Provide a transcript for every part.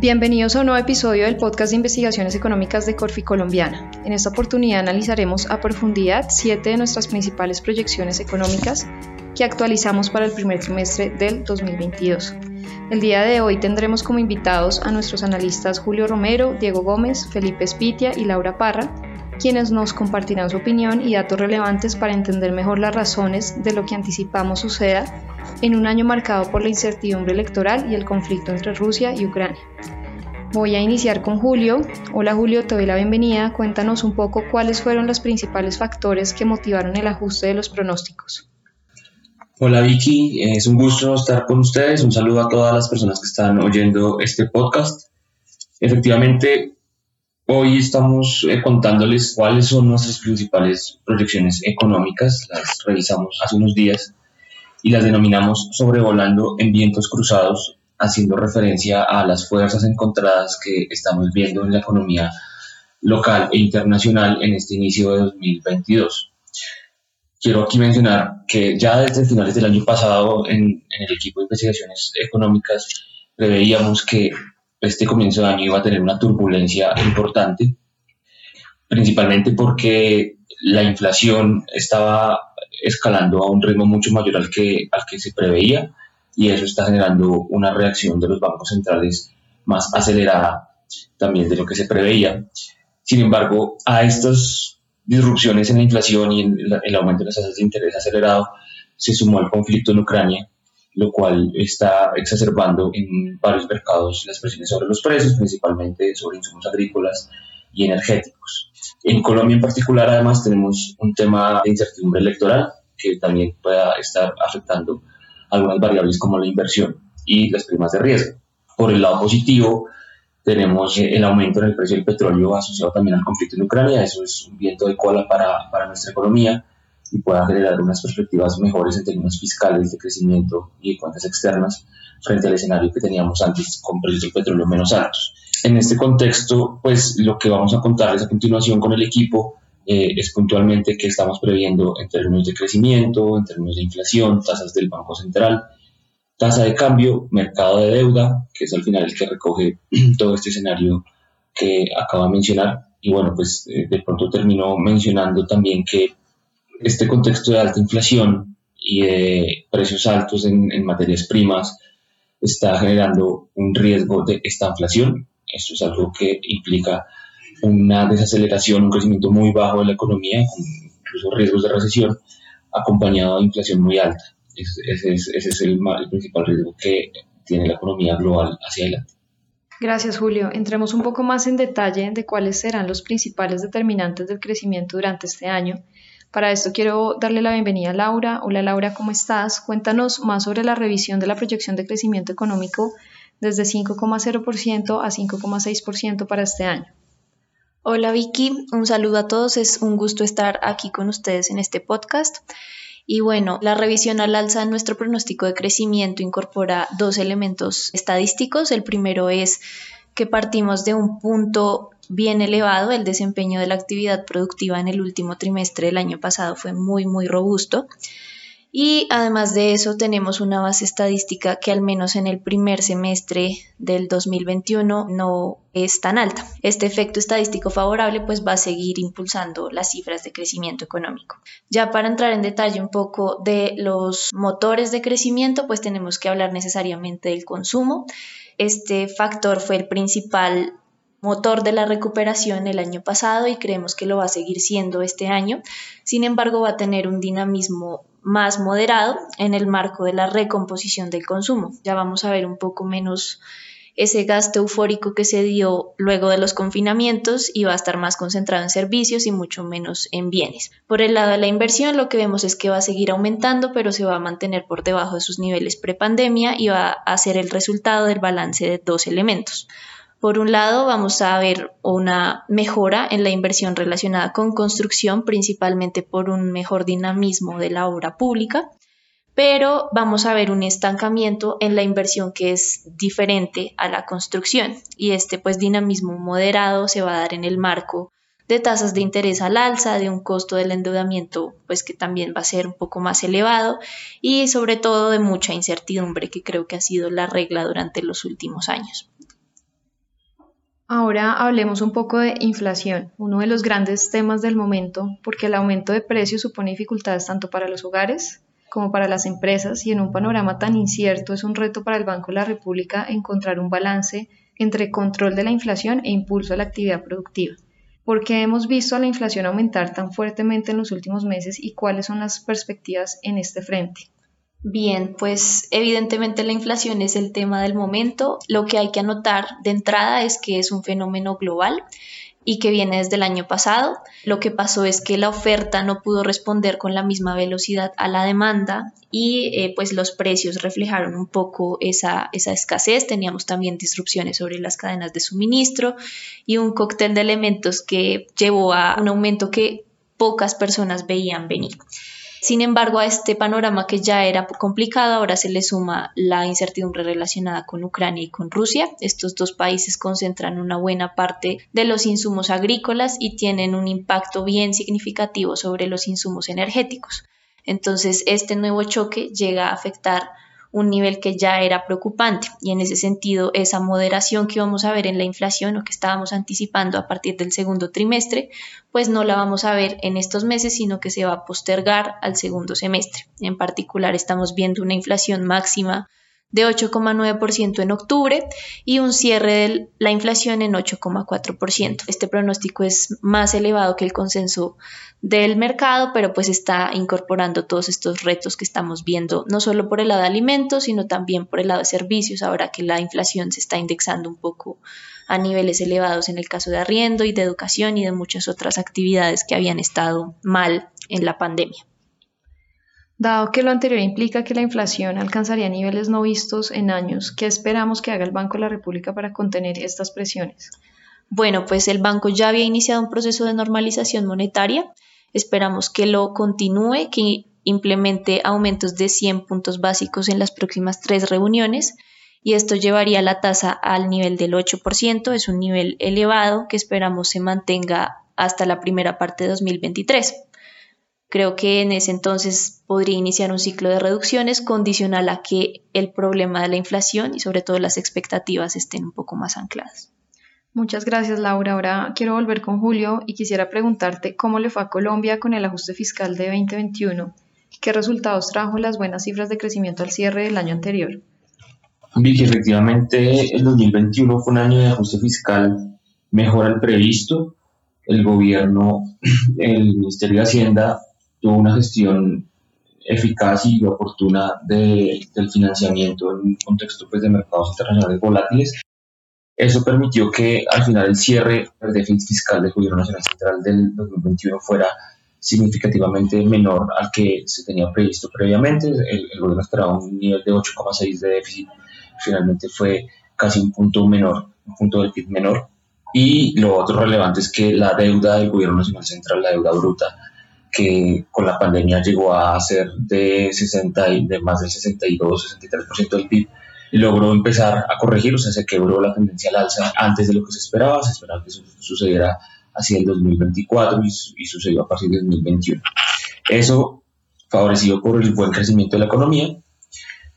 Bienvenidos a un nuevo episodio del podcast de investigaciones económicas de Corfi Colombiana. En esta oportunidad analizaremos a profundidad siete de nuestras principales proyecciones económicas que actualizamos para el primer trimestre del 2022. El día de hoy tendremos como invitados a nuestros analistas Julio Romero, Diego Gómez, Felipe Espitia y Laura Parra, quienes nos compartirán su opinión y datos relevantes para entender mejor las razones de lo que anticipamos suceda en un año marcado por la incertidumbre electoral y el conflicto entre Rusia y Ucrania. Voy a iniciar con Julio. Hola Julio, te doy la bienvenida. Cuéntanos un poco cuáles fueron los principales factores que motivaron el ajuste de los pronósticos. Hola Vicky, es un gusto estar con ustedes. Un saludo a todas las personas que están oyendo este podcast. Efectivamente, hoy estamos eh, contándoles cuáles son nuestras principales proyecciones económicas. Las revisamos hace unos días y las denominamos sobrevolando en vientos cruzados haciendo referencia a las fuerzas encontradas que estamos viendo en la economía local e internacional en este inicio de 2022. Quiero aquí mencionar que ya desde finales del año pasado en, el equipo de investigaciones económicas preveíamos que este comienzo de año iba a tener una turbulencia importante, principalmente porque la inflación estaba escalando a un ritmo mucho mayor al que, al que se preveía y eso está generando una reacción de los bancos centrales más acelerada también de lo que se preveía. Sin embargo, a estas disrupciones en la inflación y en el aumento de las tasas de interés acelerado se sumó el conflicto en Ucrania, lo cual está exacerbando en varios mercados las presiones sobre los precios, principalmente sobre insumos agrícolas y energéticos. En Colombia en particular, además, tenemos un tema de incertidumbre electoral que también pueda estar afectando algunas variables como la inversión y las primas de riesgo. Por el lado positivo, tenemos eh, el aumento en el precio del petróleo asociado también al conflicto en Ucrania. Eso es un viento de cola para, para nuestra economía y pueda generar unas perspectivas mejores en términos fiscales de crecimiento y de cuentas externas frente al escenario que teníamos antes con precios del petróleo menos altos. En este contexto, pues lo que vamos a contarles a continuación con el equipo eh, es puntualmente que estamos previendo en términos de crecimiento, en términos de inflación, tasas del Banco Central, tasa de cambio, mercado de deuda, que es al final el que recoge todo este escenario que acabo de mencionar. Y bueno, pues eh, de pronto termino mencionando también que este contexto de alta inflación y de precios altos en, en materias primas está generando un riesgo de esta inflación. Esto es algo que implica una desaceleración, un crecimiento muy bajo de la economía, con incluso riesgos de recesión, acompañado de inflación muy alta. Ese, es, el, principal riesgo que tiene la economía global hacia adelante. Gracias, Julio. Entremos un poco más en detalle de cuáles serán los principales determinantes del crecimiento durante este año. Para esto quiero darle la bienvenida a Laura. Hola Laura, ¿cómo estás? Cuéntanos más sobre la revisión de la proyección de crecimiento económico desde 5,0% a 5,6% para este año. Hola Vicky, un saludo a todos, es un gusto estar aquí con ustedes en este podcast. Y bueno, la revisión al alza en nuestro pronóstico de crecimiento incorpora dos elementos estadísticos. El primero es que partimos de un punto bien elevado, el desempeño de la actividad productiva en el último trimestre del año pasado fue muy, muy robusto. Y además de eso tenemos una base estadística que al menos en el primer semestre del 2021 no es tan alta. Este efecto estadístico favorable pues va a seguir impulsando las cifras de crecimiento económico. Ya para entrar en detalle un poco de los motores de crecimiento pues tenemos que hablar necesariamente del consumo. Este factor fue el principal motor de la recuperación el año pasado y creemos que lo va a seguir siendo este año. Sin embargo, va a tener un dinamismo más moderado en el marco de la recomposición del consumo. Ya vamos a ver un poco menos ese gasto eufórico que se dio luego de los confinamientos y va a estar más concentrado en servicios y mucho menos en bienes. Por el lado de la inversión, lo que vemos es que va a seguir aumentando, pero se va a mantener por debajo de sus niveles prepandemia y va a ser el resultado del balance de dos elementos. Por un lado, vamos a ver una mejora en la inversión relacionada con construcción, principalmente por un mejor dinamismo de la obra pública, pero vamos a ver un estancamiento en la inversión que es diferente a la construcción y este pues dinamismo moderado se va a dar en el marco de tasas de interés al alza, de un costo del endeudamiento pues que también va a ser un poco más elevado y sobre todo de mucha incertidumbre que creo que ha sido la regla durante los últimos años. Ahora hablemos un poco de inflación, uno de los grandes temas del momento, porque el aumento de precios supone dificultades tanto para los hogares como para las empresas y en un panorama tan incierto es un reto para el Banco de la República encontrar un balance entre control de la inflación e impulso a la actividad productiva. ¿Por qué hemos visto a la inflación aumentar tan fuertemente en los últimos meses y cuáles son las perspectivas en este frente? Bien, pues evidentemente la inflación es el tema del momento. Lo que hay que anotar de entrada es que es un fenómeno global y que viene desde el año pasado. Lo que pasó es que la oferta no pudo responder con la misma velocidad a la demanda y eh, pues los precios reflejaron un poco esa, esa escasez. Teníamos también disrupciones sobre las cadenas de suministro y un cóctel de elementos que llevó a un aumento que pocas personas veían venir. Sin embargo, a este panorama que ya era complicado, ahora se le suma la incertidumbre relacionada con Ucrania y con Rusia. Estos dos países concentran una buena parte de los insumos agrícolas y tienen un impacto bien significativo sobre los insumos energéticos. Entonces, este nuevo choque llega a afectar un nivel que ya era preocupante y en ese sentido esa moderación que vamos a ver en la inflación o que estábamos anticipando a partir del segundo trimestre, pues no la vamos a ver en estos meses, sino que se va a postergar al segundo semestre. En particular estamos viendo una inflación máxima de 8,9% en octubre y un cierre de la inflación en 8,4%. Este pronóstico es más elevado que el consenso del mercado, pero pues está incorporando todos estos retos que estamos viendo, no solo por el lado de alimentos, sino también por el lado de servicios, ahora que la inflación se está indexando un poco a niveles elevados en el caso de arriendo y de educación y de muchas otras actividades que habían estado mal en la pandemia. Dado que lo anterior implica que la inflación alcanzaría niveles no vistos en años, ¿qué esperamos que haga el Banco de la República para contener estas presiones? Bueno, pues el banco ya había iniciado un proceso de normalización monetaria. Esperamos que lo continúe, que implemente aumentos de 100 puntos básicos en las próximas tres reuniones y esto llevaría la tasa al nivel del 8%. Es un nivel elevado que esperamos se mantenga hasta la primera parte de 2023. Creo que en ese entonces podría iniciar un ciclo de reducciones condicional a que el problema de la inflación y sobre todo las expectativas estén un poco más ancladas. Muchas gracias Laura. Ahora quiero volver con Julio y quisiera preguntarte cómo le fue a Colombia con el ajuste fiscal de 2021. ¿Qué resultados trajo las buenas cifras de crecimiento al cierre del año anterior? Vicky, efectivamente el 2021 fue un año de ajuste fiscal mejor al previsto. El gobierno, el Ministerio de Hacienda tuvo una gestión eficaz y oportuna de, del financiamiento en un contexto pues, de mercados internacionales volátiles. Eso permitió que al final el cierre del déficit fiscal del Gobierno Nacional Central del 2021 fuera significativamente menor al que se tenía previsto previamente. El, el gobierno esperaba un nivel de 8,6 de déficit, finalmente fue casi un punto menor, un punto del PIB menor. Y lo otro relevante es que la deuda del Gobierno Nacional Central, la deuda bruta, que con la pandemia llegó a ser de, 60 y de más del 62, 63% del PIB, y logró empezar a corregir, o sea, se quebró la tendencia al alza antes de lo que se esperaba, se esperaba que eso sucediera hacia el 2024 y, sucedió a partir del 2021. Eso favorecido por el buen crecimiento de la economía,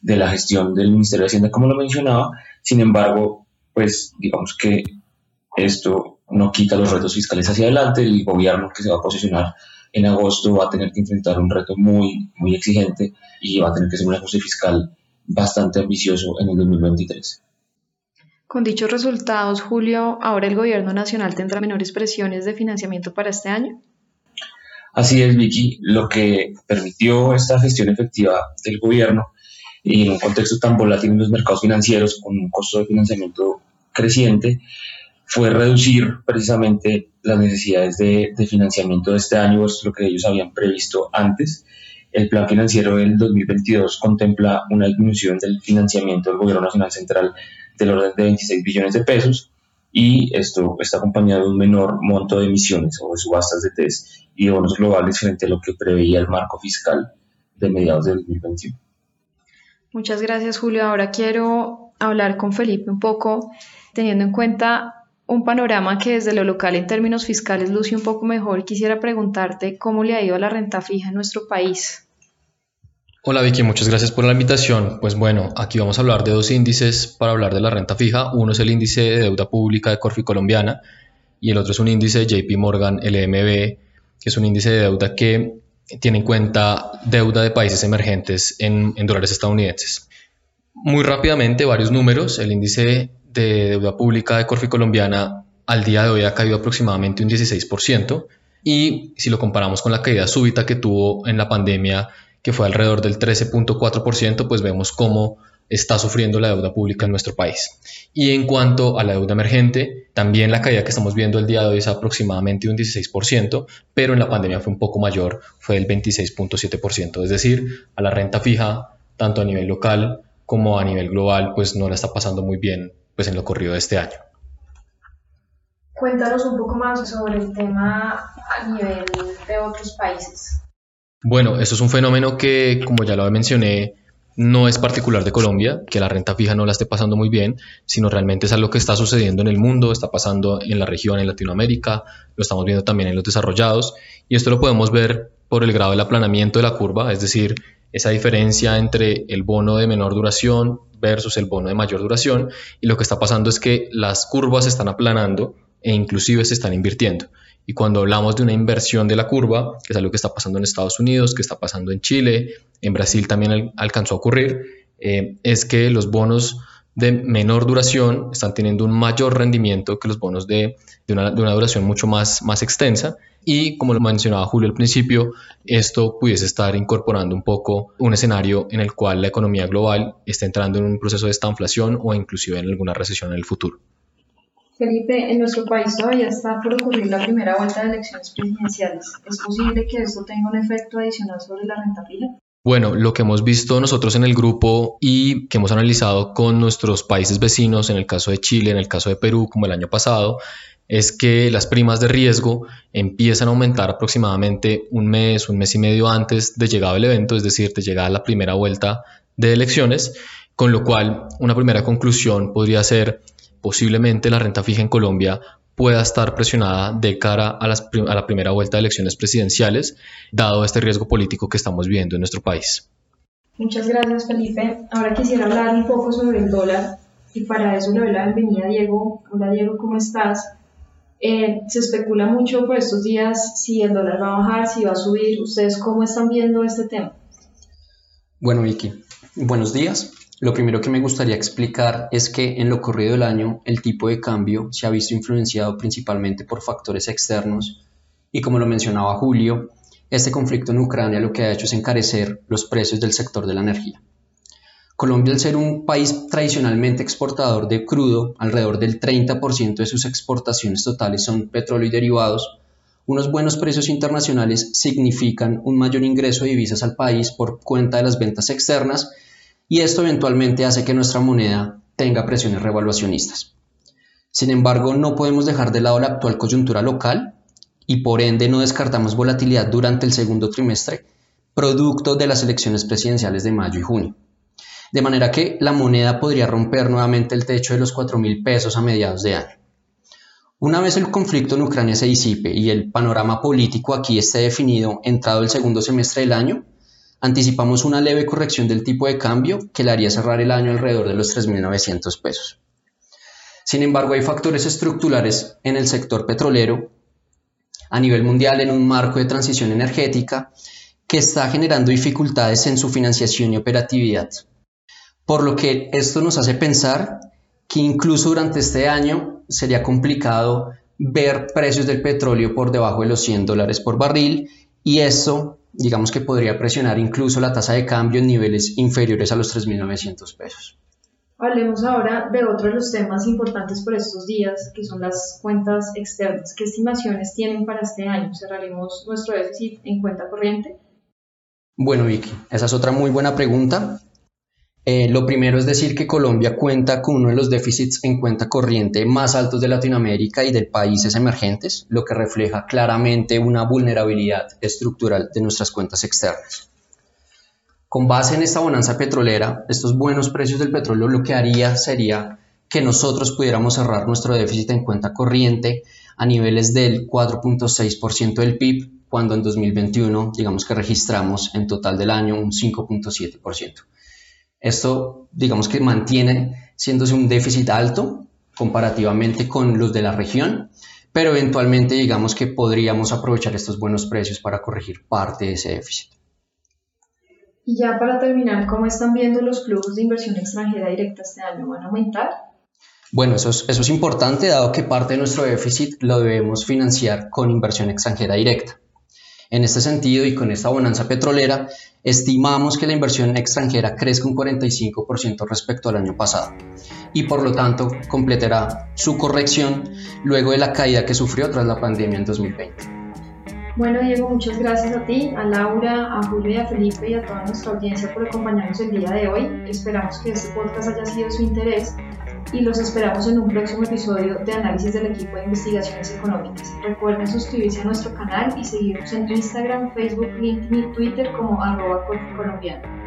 de la gestión del Ministerio de Hacienda, como lo mencionaba, sin embargo, pues digamos que esto no quita los retos fiscales hacia adelante, el gobierno que se va a posicionar en agosto va a tener que enfrentar un reto muy, muy exigente y va a tener que hacer un ajuste fiscal bastante ambicioso en el 2023. Con dichos resultados, Julio, ¿ahora el gobierno nacional tendrá menores presiones de financiamiento para este año? Así es, Vicky. Lo que permitió esta gestión efectiva del gobierno y en un contexto tan volátil en los mercados financieros, con un costo de financiamiento creciente, fue reducir precisamente las necesidades de, financiamiento de este año, es lo que ellos habían previsto antes. El plan financiero del 2022 contempla una disminución del financiamiento del Gobierno Nacional Central del orden de 26 billones de pesos y esto está acompañado de un menor monto de emisiones o de subastas de test y de bonos globales frente a lo que preveía el marco fiscal de mediados del 2021. Muchas gracias Julio. Ahora quiero hablar con Felipe un poco, teniendo en cuenta un panorama que desde lo local en términos fiscales luce un poco mejor, quisiera preguntarte cómo le ha ido a la renta fija en nuestro país. Hola Vicky, muchas gracias por la invitación. Pues bueno, aquí vamos a hablar de dos índices para hablar de la renta fija. Uno es el índice de deuda pública de Corfi Colombiana y el otro es un índice de JP Morgan, LMB, que es un índice de deuda que tiene en cuenta deuda de países emergentes en, en dólares estadounidenses. Muy rápidamente, varios números. El índice de deuda pública de Corfi Colombiana al día de hoy ha caído aproximadamente un 16%. Y si lo comparamos con la caída súbita que tuvo en la pandemia que fue alrededor del 13.4%, pues vemos cómo está sufriendo la deuda pública en nuestro país. Y en cuanto a la deuda emergente, también la caída que estamos viendo el día de hoy es aproximadamente un 16%, pero en la pandemia fue un poco mayor, fue el 26.7%. Es decir, a la renta fija, tanto a nivel local como a nivel global, pues no la está pasando muy bien pues en lo corrido de este año. Cuéntanos un poco más sobre el tema a nivel de otros países. Bueno, eso es un fenómeno que, como ya lo mencioné, no es particular de Colombia, que la renta fija no la esté pasando muy bien, sino realmente es algo que está sucediendo en el mundo, está pasando en la región, en Latinoamérica, lo estamos viendo también en los desarrollados, y esto lo podemos ver por el grado del aplanamiento de la curva, es decir, esa diferencia entre el bono de menor duración versus el bono de mayor duración, y lo que está pasando es que las curvas se están aplanando e inclusive se están invirtiendo. Y cuando hablamos de una inversión de la curva, que es algo que está pasando en Estados Unidos, que está pasando en Chile, en Brasil también alcanzó a ocurrir, eh, es que los bonos de menor duración están teniendo un mayor rendimiento que los bonos de, una, duración mucho más, más extensa. Y como lo mencionaba Julio al principio, esto pudiese estar incorporando un poco un escenario en el cual la economía global está entrando en un proceso de estanflación o inclusive en alguna recesión en el futuro. Felipe, en nuestro país todavía está por ocurrir la primera vuelta de elecciones presidenciales. ¿Es posible que esto tenga un efecto adicional sobre la renta fija? Bueno, lo que hemos visto nosotros en el grupo y que hemos analizado con nuestros países vecinos, en el caso de Chile, en el caso de Perú, como el año pasado, es que las primas de riesgo empiezan a aumentar aproximadamente un mes, un mes y medio antes de llegado el evento, es decir, de llegar a la primera vuelta de elecciones, con lo cual una primera conclusión podría ser posiblemente la renta fija en Colombia pueda estar presionada de cara a, la primera vuelta de elecciones presidenciales, dado este riesgo político que estamos viviendo en nuestro país. Muchas gracias, Felipe. Ahora quisiera hablar un poco sobre el dólar y para eso le doy la bienvenida a Diego. Hola Diego, ¿cómo estás? Eh, se especula mucho por estos días si el dólar va a bajar, si va a subir. ¿Ustedes cómo están viendo este tema? Bueno, Vicky, buenos días. Lo primero que me gustaría explicar es que en lo corrido del año el tipo de cambio se ha visto influenciado principalmente por factores externos y como lo mencionaba Julio, este conflicto en Ucrania lo que ha hecho es encarecer los precios del sector de la energía. Colombia, al ser un país tradicionalmente exportador de crudo, alrededor del 30% de sus exportaciones totales son petróleo y derivados, unos buenos precios internacionales significan un mayor ingreso de divisas al país por cuenta de las ventas externas y esto eventualmente hace que nuestra moneda tenga presiones revaluacionistas. Sin embargo, no podemos dejar de lado la actual coyuntura local y por ende no descartamos volatilidad durante el segundo trimestre, producto de las elecciones presidenciales de mayo y junio. De manera que la moneda podría romper nuevamente el techo de los 4 mil pesos a mediados de año. Una vez el conflicto en Ucrania se disipe y el panorama político aquí esté definido entrado el segundo semestre del año, anticipamos una leve corrección del tipo de cambio que le haría cerrar el año alrededor de los 3.900 pesos. Sin embargo, hay factores estructurales en el sector petrolero a nivel mundial en un marco de transición energética que está generando dificultades en su financiación y operatividad. Por lo que esto nos hace pensar que incluso durante este año sería complicado ver precios del petróleo por debajo de los 100 dólares por barril y eso digamos que podría presionar incluso la tasa de cambio en niveles inferiores a los 3.900 pesos. Hablemos ahora de otro de los temas importantes por estos días, que son las cuentas externas. ¿Qué estimaciones tienen para este año? ¿Cerraremos nuestro déficit en cuenta corriente? Bueno, Vicky, esa es otra muy buena pregunta. Eh, lo primero es decir que Colombia cuenta con uno de los déficits en cuenta corriente más altos de Latinoamérica y de países emergentes, lo que refleja claramente una vulnerabilidad estructural de nuestras cuentas externas. Con base en esta bonanza petrolera, estos buenos precios del petróleo lo que haría sería que nosotros pudiéramos cerrar nuestro déficit en cuenta corriente a niveles del 4.6% del PIB cuando en 2021 digamos que registramos en total del año un 5.7%. Esto digamos que mantiene siéndose un déficit alto comparativamente con los de la región, pero eventualmente digamos que podríamos aprovechar estos buenos precios para corregir parte de ese déficit. Y ya para terminar, ¿cómo están viendo los flujos de inversión extranjera directa este año? ¿Van a aumentar? Bueno, eso es, eso es importante dado que parte de nuestro déficit lo debemos financiar con inversión extranjera directa. En este sentido y con esta bonanza petrolera, estimamos que la inversión extranjera crezca un 45% respecto al año pasado y por lo tanto completará su corrección luego de la caída que sufrió tras la pandemia en 2020. Bueno, Diego, muchas gracias a ti, a Laura, a Julio y a Felipe y a toda nuestra audiencia por acompañarnos el día de hoy. Esperamos que este podcast haya sido de su interés y los esperamos en un próximo episodio de análisis del equipo de investigaciones económicas. Recuerden suscribirse a nuestro canal y seguirnos en Instagram, Facebook, LinkedIn y Twitter como arroba colombiano.